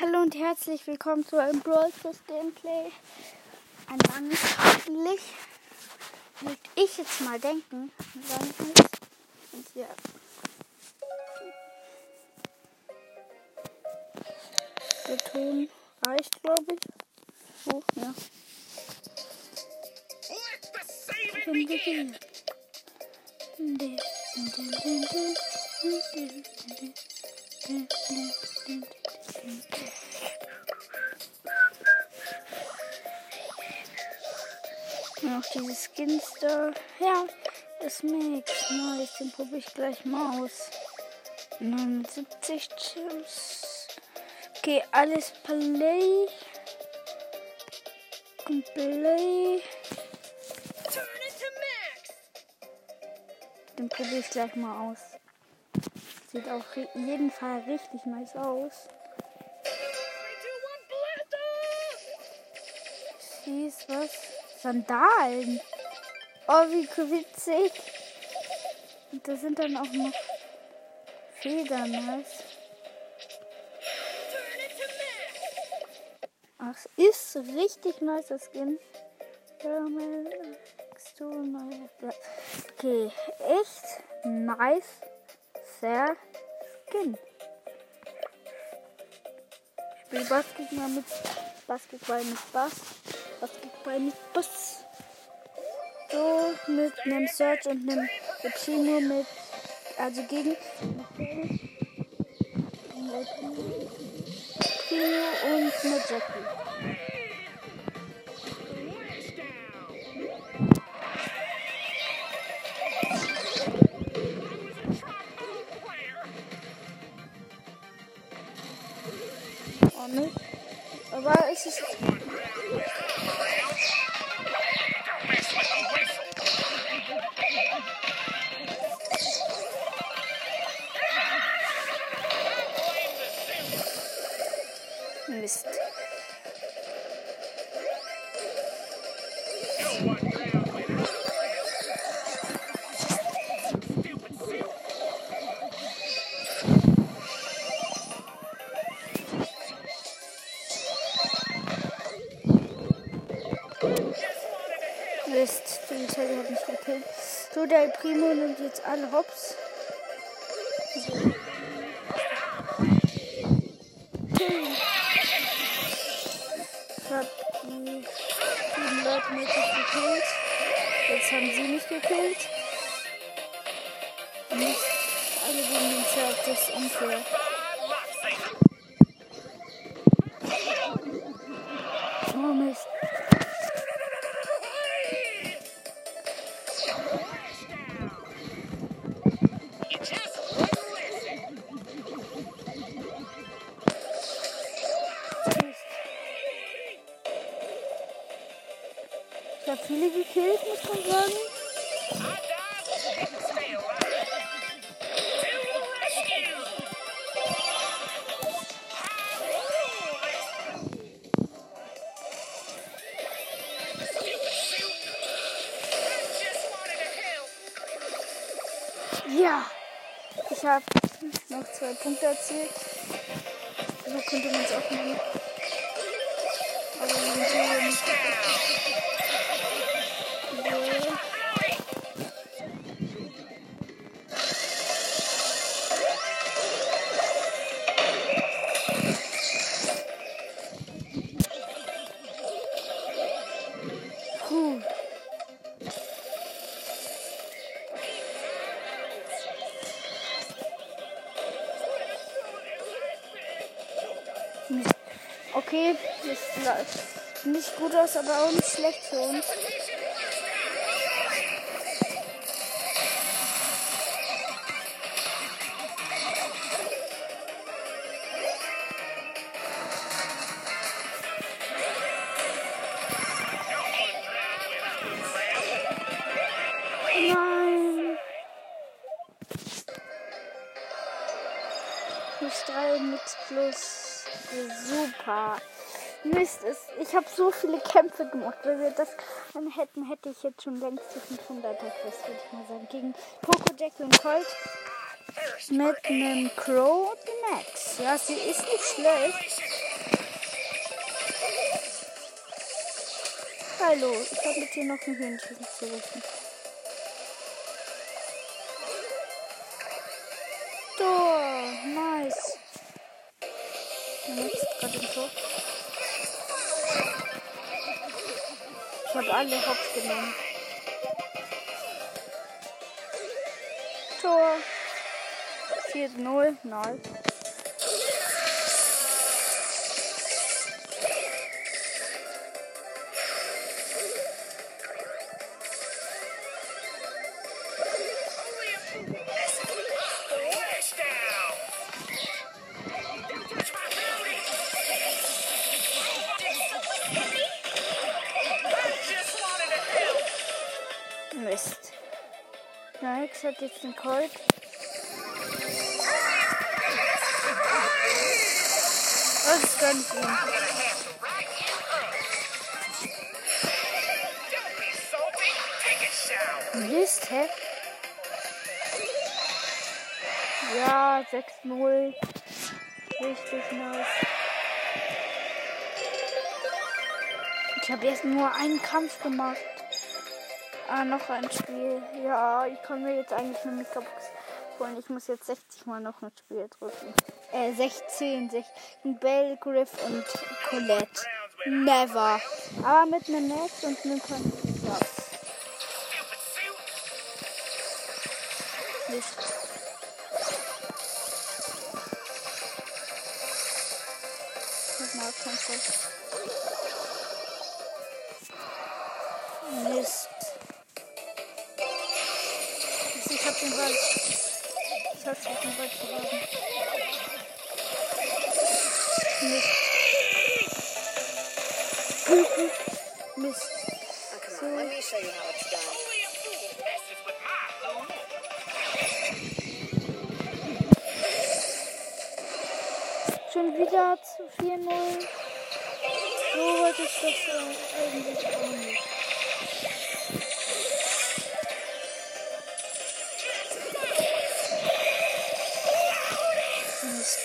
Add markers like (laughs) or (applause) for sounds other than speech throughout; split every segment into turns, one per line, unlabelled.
Hallo und herzlich willkommen zu einem Brawl Stars Gameplay. Ein langes hoffentlich. Möchte ich jetzt mal denken. Und ja. Der Ton reicht, glaube ich. Oh, ja. Noch diese Skins da. Ja, das Mix. Nice, den probiere ich gleich mal aus. 79 Chips. Okay, alles Play. Play. Den probiere ich gleich mal aus. Sieht auf jeden Fall richtig nice aus. Siehst was? Sandalen. Oh, wie witzig. Und da sind dann auch noch Federn. Was? Ach, ist richtig nice, das Skin. Okay, echt nice. Sehr Skin. Ich spiele Basketball mit Basketball mit Bass. Basketball mit Bass. So mit einem Search und einem Chino mit also gegen Chino und mit Jackie. So, der Primo nimmt jetzt alle Hops. Ich hab die sieben Leute mit gekillt. Jetzt haben sie mich gekillt. Nicht alle gegen den Serv, das ist unfair. Könnte man es auch nehmen. Aber wir sind aber auch nicht schlecht für uns. Ganze gemacht. Wenn wir das dann hätten, hätte ich jetzt schon längst die 500 Quest, würde ich mal sagen. Gegen Poco, Jack und Colt mit einem Crow und dem Max. Ja, sie ist nicht schlecht. Hallo, ich habe mit dir noch ein Hühnchen zu rufen. Alle Hops genommen. Tor. 4-0, nice. Ich habe erst nur einen Kampf gemacht. Ah, noch ein Spiel. Ja, ich kann mir jetzt eigentlich eine Megabox holen. Ich muss jetzt 60 mal noch ein Spiel drücken. Äh, 16. 16. Bell, Griff und Colette. Never. Aber mit einem Netz und einem.
Stupid suit!
Mist. Wollte ich das äh, eigentlich auch nicht. Mist.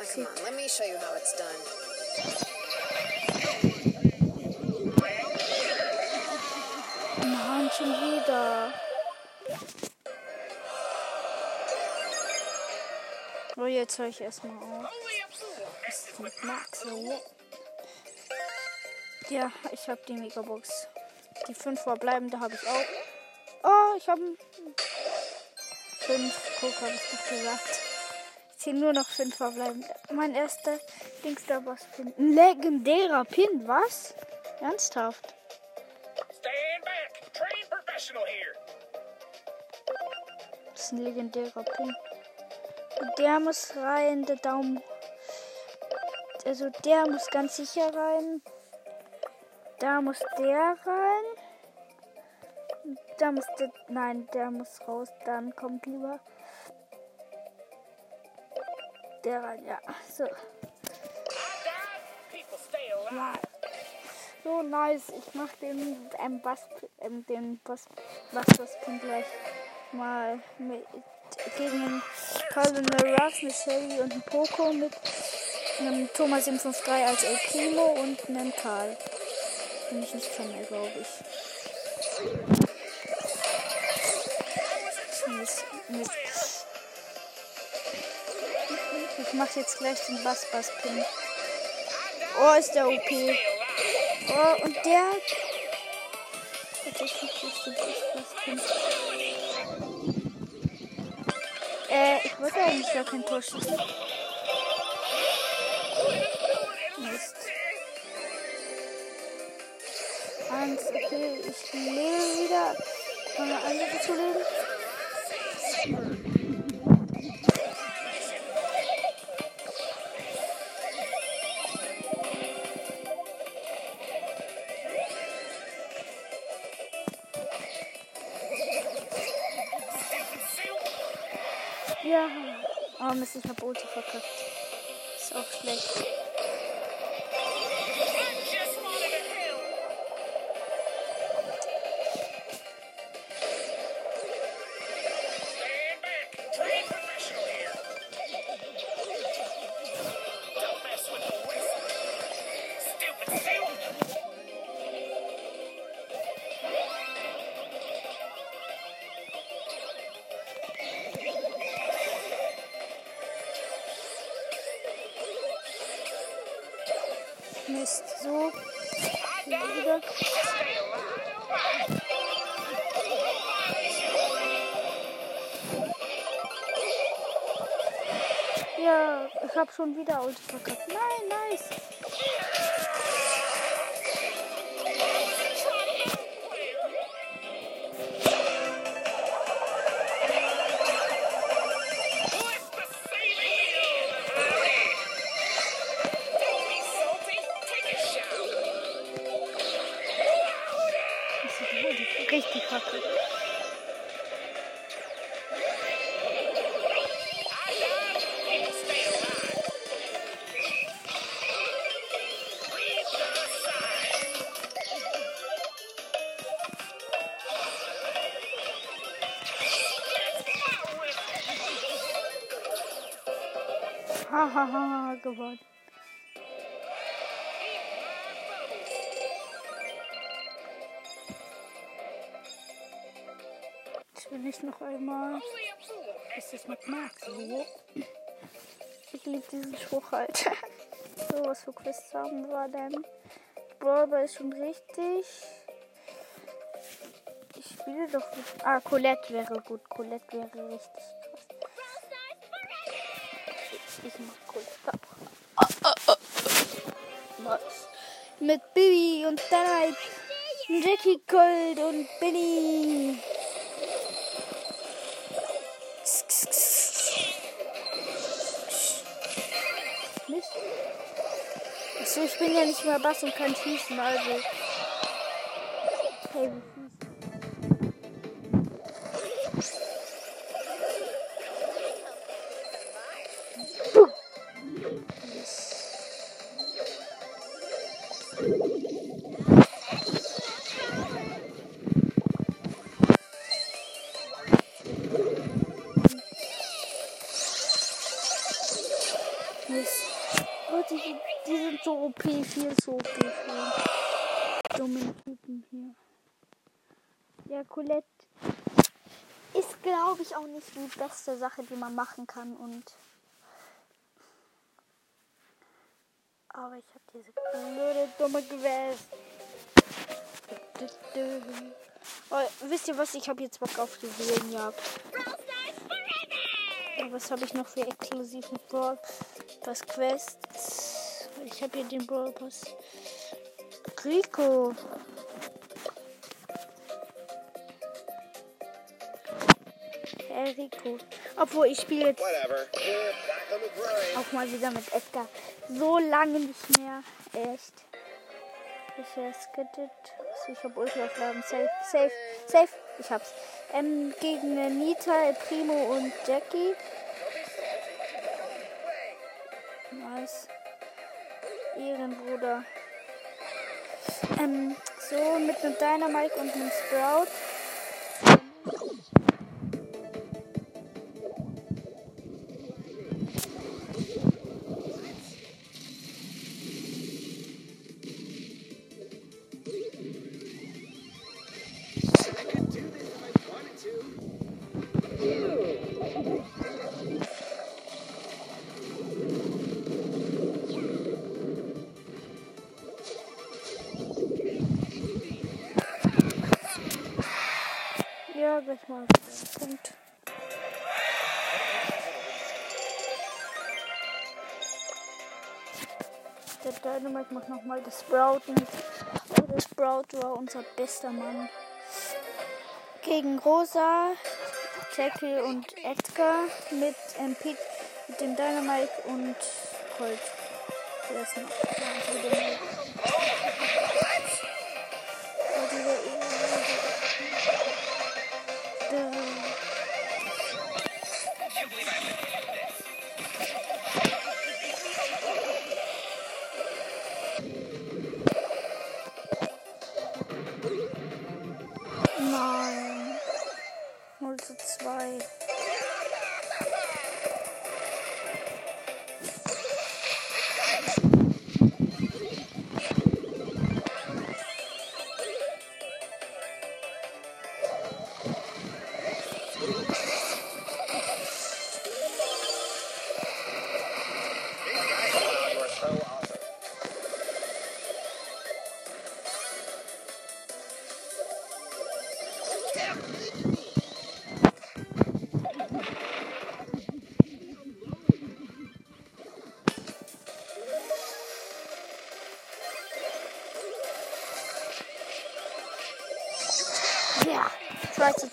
Oh, come on, let me show you how it's done.
Mann, schon wieder. Oh, jetzt höre ich erstmal auf.
Only a fool messes with
Mit Max. so. Ja, ich habe die Megabox. Die fünf verbleibende habe ich auch. Oh, ich habe fünf. Guck, habe ich doch gesagt. Ich zähle nur noch fünf verbleibende. Mein erster Dingster-Boss-Pin. Ein legendärer Pin, was? Ernsthaft?
Stand back! Trained professional here!
Das ist ein legendärer Pin. Und der muss rein, der Daumen. Also der muss ganz sicher rein. Da muss der rein. Da muss der. Nein, der muss raus. Dann kommt lieber. Der rein, ja. So. So nice. Ich mach den ähm, Bass, ähm, den Bass, Bass, Bass gleich mal mit gegen einen Colonel Ruffs, eine Shelly und einen Poco mit einem Thomas 753 als El Primo und einem Karl. Den ich nicht kenne, glaube ich. Ich mach jetzt gleich den Bass Bass Pin. Oh, ist der OP. Oh, und der. Pin. Äh, ich wollte eigentlich gar kein Tor schießen. Eins, okay, ich lebe wieder. Kann man andere zu leben? Ja. Oh Mist, ich hab Ulti verkackt. Habe schon wieder Ulti verkackt. Nein, nice. Hahaha, gewonnen. Jetzt will ich noch einmal. Ist das mit Max? Ich liebe diesen Spruch halt. so, was für Quests haben wir denn? Brawler ist schon richtig. Ich spiele doch mit. Ah, Colette wäre gut. Colette wäre richtig. Ich mach auch. Was? Mit Bibi und Dynamite. Jackie Cold und Billy. Mist. Achso, ich bin ja nicht mehr Bass und kann schießen, also. Hey, Oh, die, die sind so OP, viel zu OP. Viel. Dumme Typen hier. Ja, Colette ist, glaube ich, auch nicht die beste Sache, die man machen kann. Und aber ich habe diese blöde, dumme gewählt. Oh, wisst ihr was? Ich habe jetzt Bock auf die Seelenjagd. Ja, was habe ich noch für exklusiven Brawl Pass Quests? Ich habe hier den Brawl Pass. Rico. Hey, Rico. Obwohl ich spiele jetzt auch mal wieder mit Edgar. So lange nicht mehr. Echt. Ich wäre skittet. Also ich habe Ulti aufladen. Safe, safe, safe. Ich hab's. Ähm, gegen Nita, Primo und Jackie. Nice. Ehrenbruder. Ähm, so mit einem Dynamite und einem Sprout. Der Dynamite macht nochmal das Sprout mit. Oh, der Sprout war unser bester Mann. Gegen Rosa, Jackie und Edgar mit ähm, mit dem Dynamite und Colt. Der ist noch.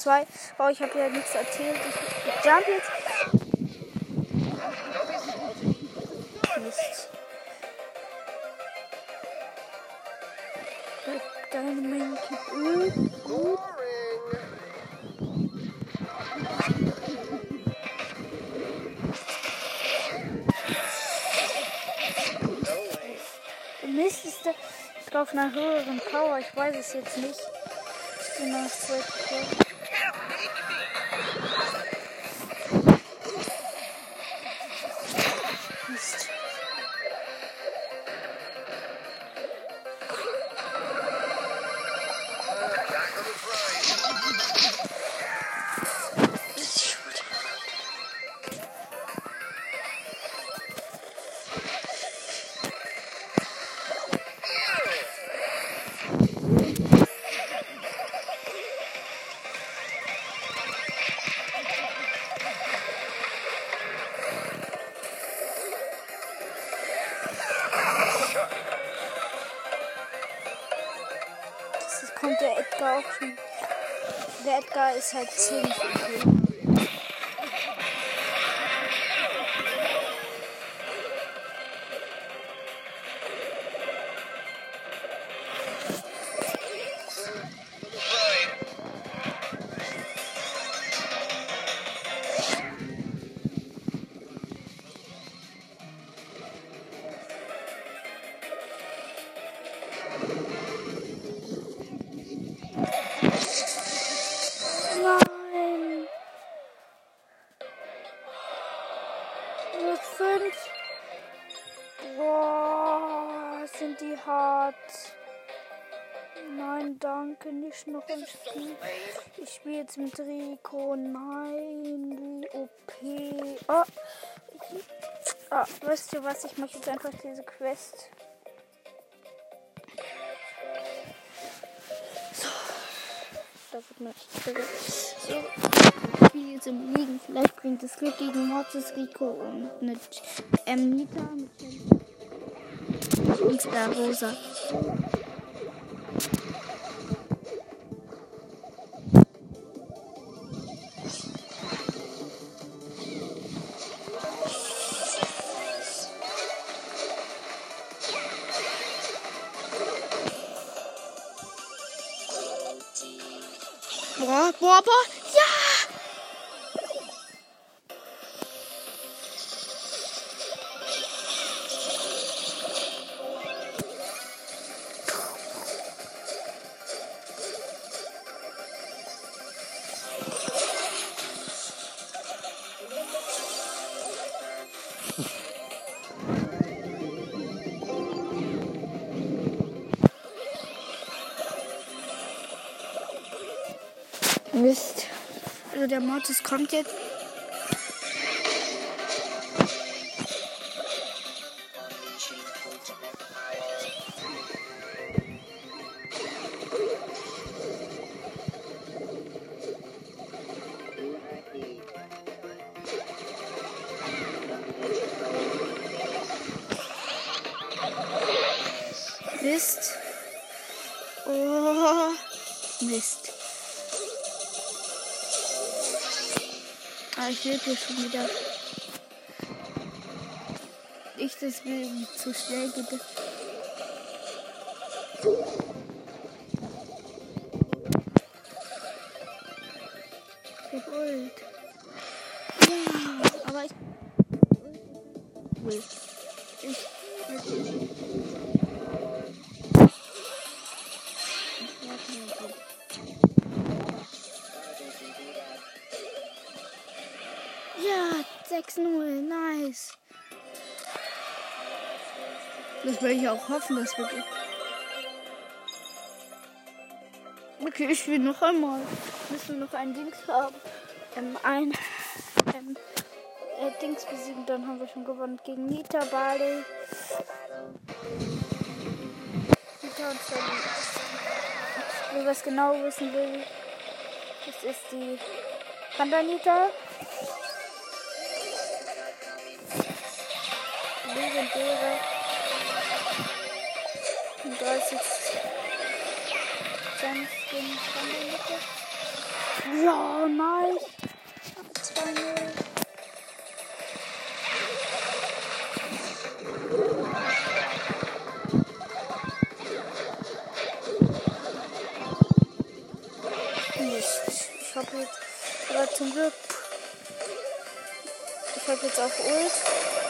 2 zu 2. Oh, ich habe ja nichts erzählt. Ich, jump jetzt. Mist. Dynamite Öl. Gut. Mist ist ist auf einer höheren Power. Ich weiß es jetzt nicht. Ich bin noch zwei Der Edgar ist Boah, sind die hart. Nein, danke, nicht noch ein Spiel. Ich spiele jetzt mit Rico. Nein, wie OP. Oh. Ah, weißt du was? Ich mache jetzt einfach diese Quest. Da wird echt irre. So, Spiel jetzt im Liegen. Vielleicht bringt es Glück gegen Mortis, Rico und eine ähm, Nita mit Nita Rosa. Boah, boah, boah. Mist. Also der Mortis kommt jetzt. Ich lebe hier schon wieder. Ich deswegen zu schnell geht. Das will ich auch hoffen, dass wir. Okay, ich will noch einmal. Müssen wir noch ein Dings haben. Ähm, ein ähm, äh, Dings besiegen, dann haben wir schon gewonnen gegen Nita, Bali. Nita und Sally. Wer was genau wissen will, das ist die Panda-Nita. legendäre 30 Cent Skin von der Mitte. Ja, nice. 2-0. Mist. Ich hab jetzt, aber zum Glück, ich hab jetzt auf Ult.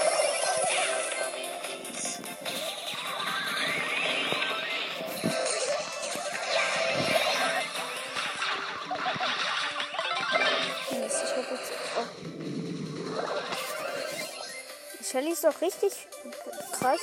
Doch richtig krass.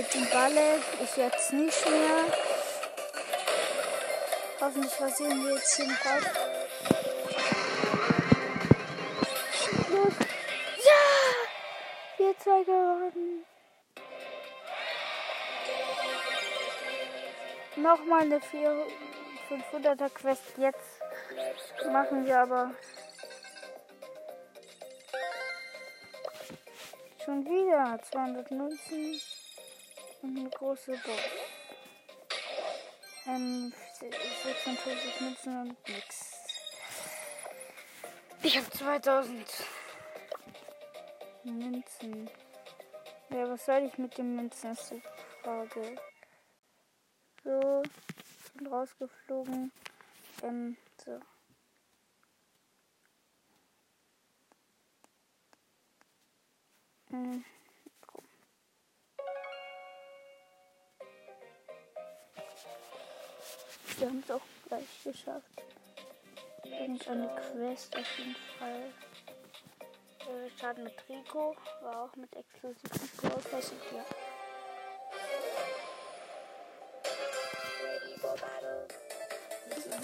Habe die Balle. Ich jetzt nicht mehr. Hoffentlich passieren wir jetzt hier nicht. Los. Ja! 4-2 geworden. Nochmal eine 4 500er Quest. Jetzt machen wir aber schon wieder 219 und eine große Box. Ähm, 46 Münzen und nix. Ich habe 2000 Münzen. Ja, was soll ich mit den Münzen? ist die Frage. So, bin rausgeflogen. Ähm, so. Hm. Wir haben es auch gleich geschafft. Irgendeine Quest auf jeden Fall. Äh, Schaden mit Rico war auch mit exklusiven Ausweis. Ja.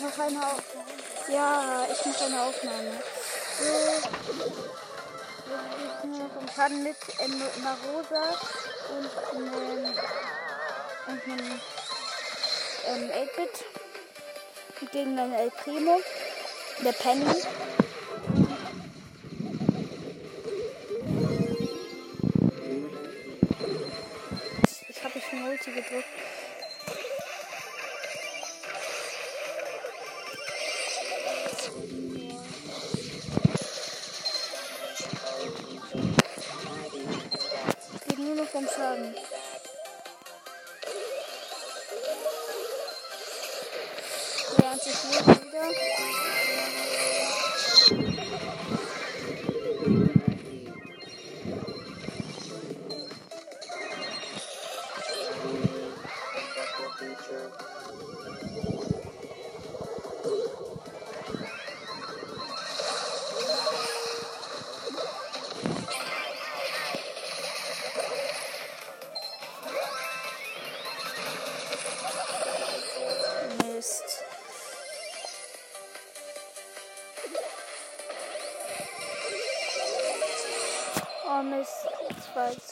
Noch eine Aufnahme. Ja, ich mache eine Aufnahme. So. Im Schaden mit einer Rosa und einem, und einem ähm, 8-Bit gegen einen El Primo, der Penny.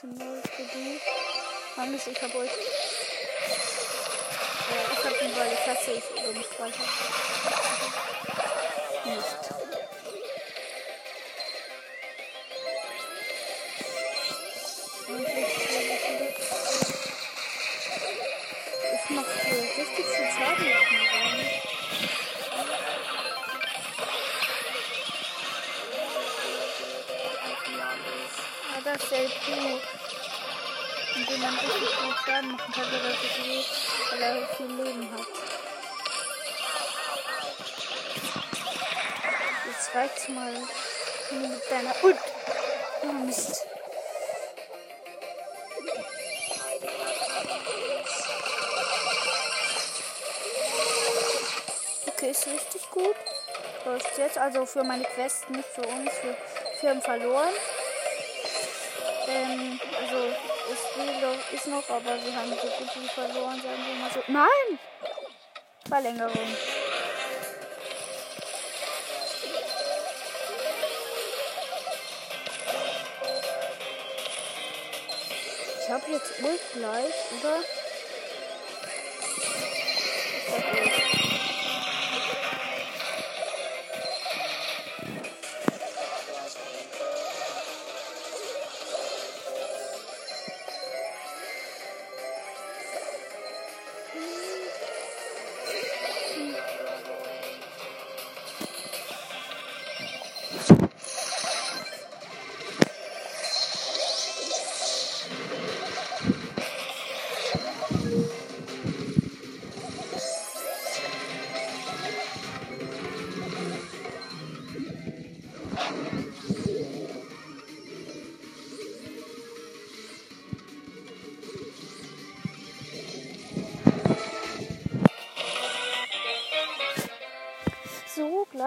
bisschen neu für die. Ah, Mist, ich hab euch. Äh, ich hab die Weile Klasse, ich über mich weiter. Nicht. Und ich, ich noch richtig viel Schaden machen wollen. Wieder. Cell Q. Indem man richtig gut Schaden machen kann, weil er, so viel, weil er viel Leben hat. Jetzt reicht's mal mit deiner. Und. Oh Mist. Okay, ist richtig gut. Läuft jetzt also für meine Quest, nicht für uns, für Firmen verloren. Ähm, also es will- ist noch, aber wir haben so gut wie verloren, sagen wir mal so. Nein! Verlängerung. Ich habe jetzt Ult gleich, oder?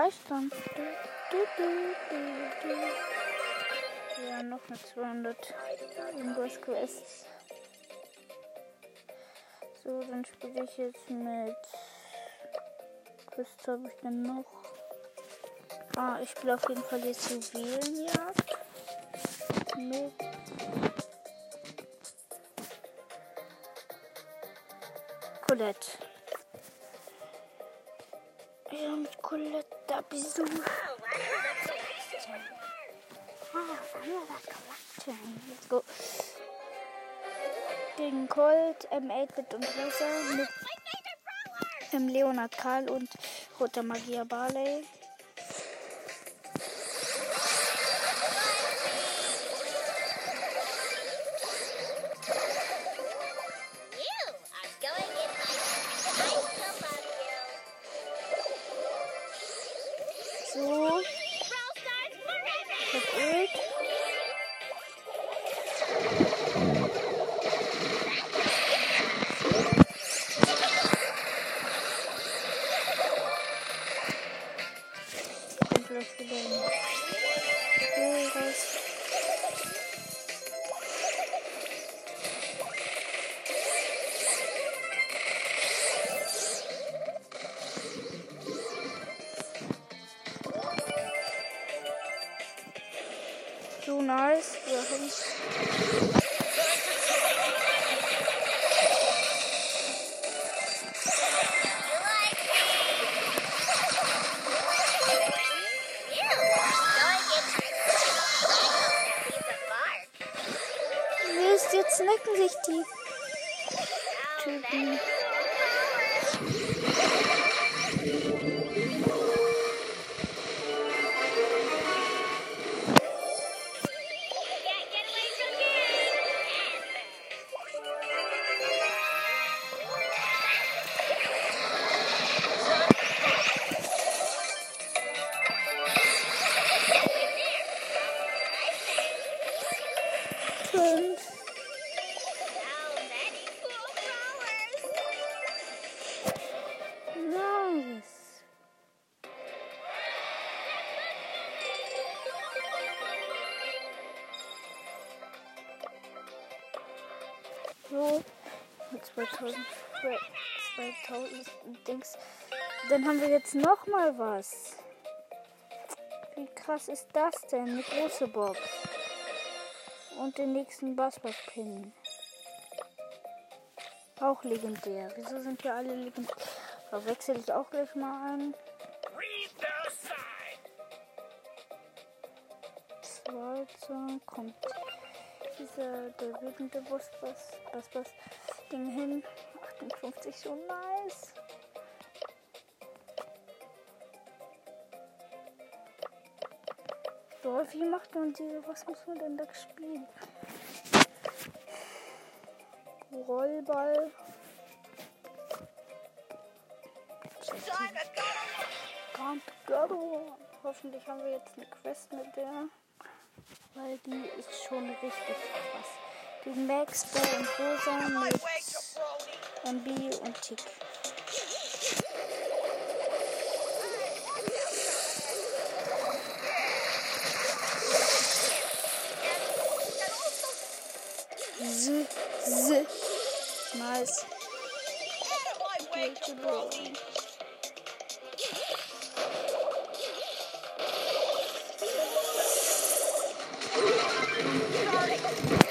Du. Ja, noch eine 200 irgendwas Quests. So, dann spiele ich jetzt mit. Was habe ich denn noch? Ah, ich spiele auf jeden Fall jetzt Juwelenjagd. Mit. Colette. Da bist du. Let's go. Gegen Colt, M8-Bit und Rosa mit ähm, Leonard Karl und Roter Magier Barley. Und vielleicht wieder ein So, mit 2000, Fra- 2000 Dings. Dann haben wir jetzt noch mal was. Wie krass ist das denn? Eine große Box. Und den nächsten Bassbass-Pin. Auch legendär. Wieso sind hier alle legendär? Da wechsle ich auch gleich mal ein. Zweiter kommt dieser der wütende Boss Bass Bass Ding hin. 58 so nice. So, wie macht man diese? Was muss man denn da spielen? Rollball. Can't go. Hoffentlich haben wir jetzt eine Quest mit der. Weil die ist schon richtig krass. Gegen Max, Bo und Rosa mit MB und Tick. Z, z. Nice. Gute Belohnung. Obwohl.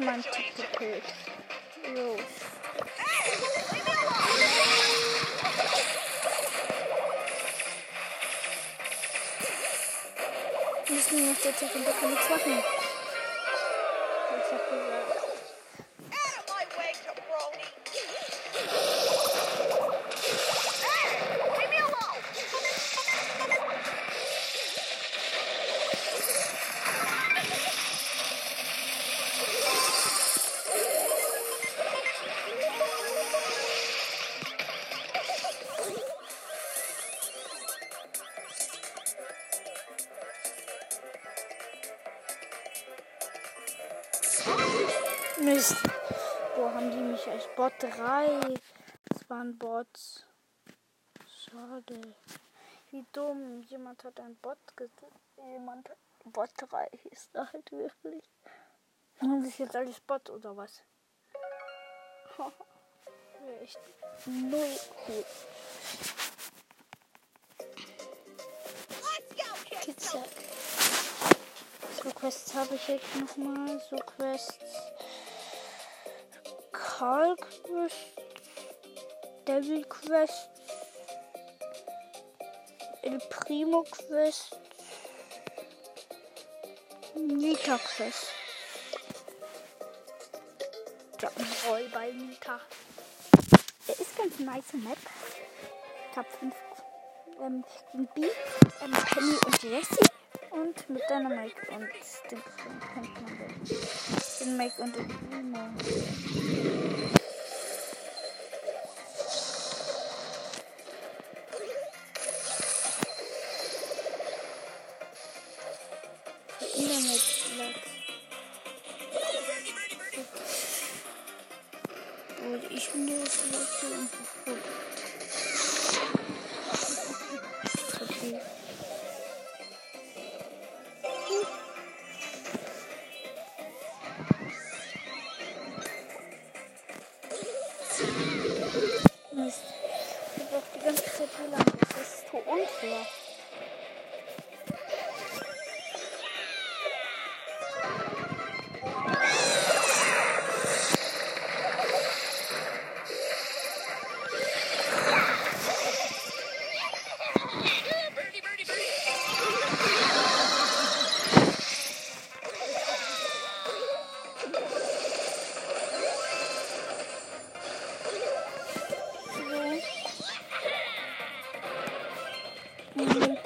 month. Bot 3. Das waren Bots. Schade. Wie dumm. Jemand hat ein Bot gesagt. Jemand Bot 3 hieß da halt wirklich. Und das ist jetzt alles Bot oder was? Wäre (laughs) echt null cool. Pizza. So Quests habe ich jetzt nochmal. So Quests. Karl Quest. Devil Quest. El Primo Quest. Nita Quest. Roll bei Nita. Der ist ganz nice Map. Ich habe fünf ähm, gegen B, ähm, Penny und Jessie und mit Dynamite und den kennt man den. Mike und den Primo.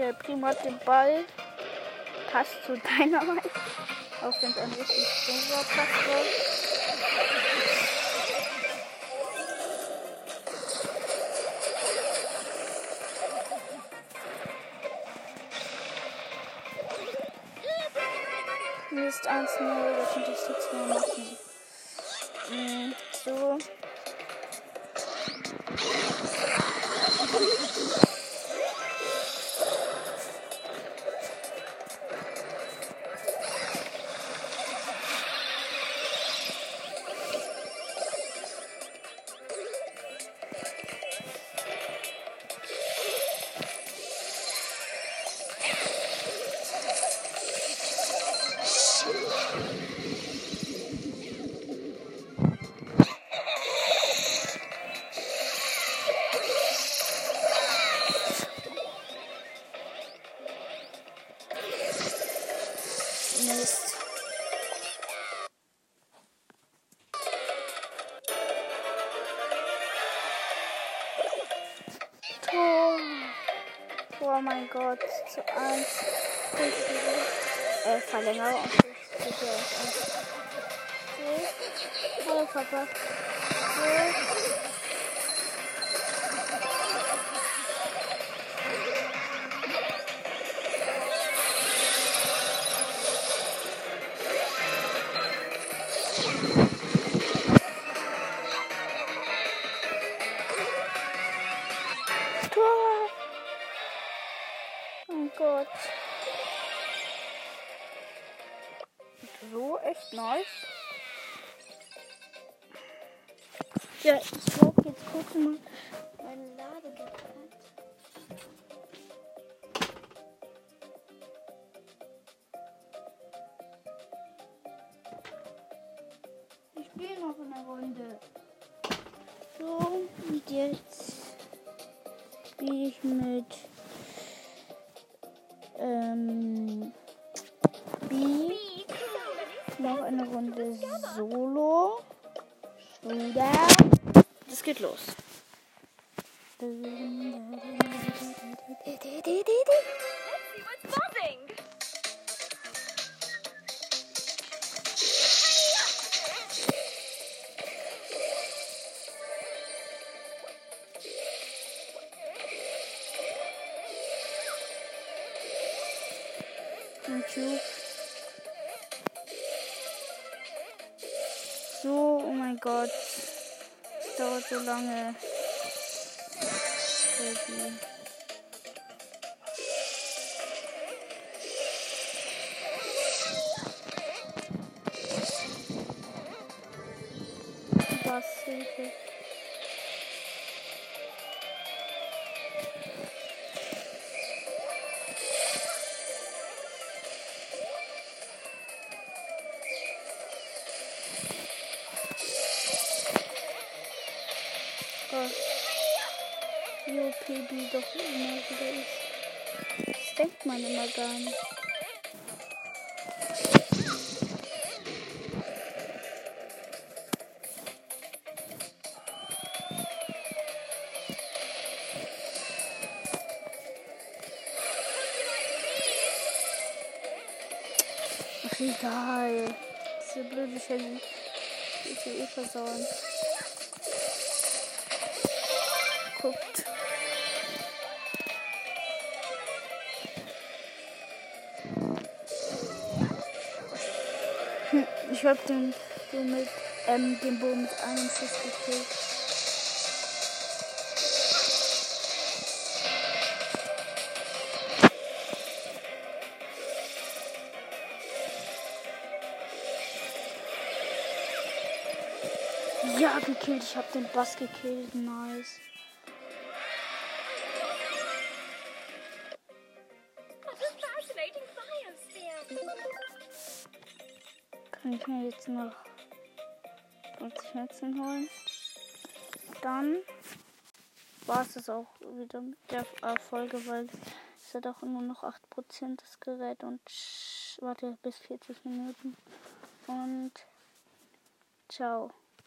Der Primo hat den Ball. Passt zu Dynamite. Auch wenn es ein richtig dummer Pass war. Mist 1-0, da könnte ich nichts mehr machen. Mm, So. Oh mein Gott, zu 1. Äh, Verlängerung. So. Hallo Papa. So. Oder? Das geht los.
What's buzzing?
Lange. Baby. Gar nicht. Ach, egal. Diese blöde Shelly. Ist ja eh versauen. Guckt. Ich hab den mit ähm, den Bo mit einem Schuss gekillt. Ja, gekillt. Ich hab den Bass gekillt. Nice. Ich mir jetzt noch 50 Münzen holen. Dann war es auch wieder mit der Folge, weil es hat auch nur noch 8% das Gerät und warte bis 40 Minuten. Und ciao.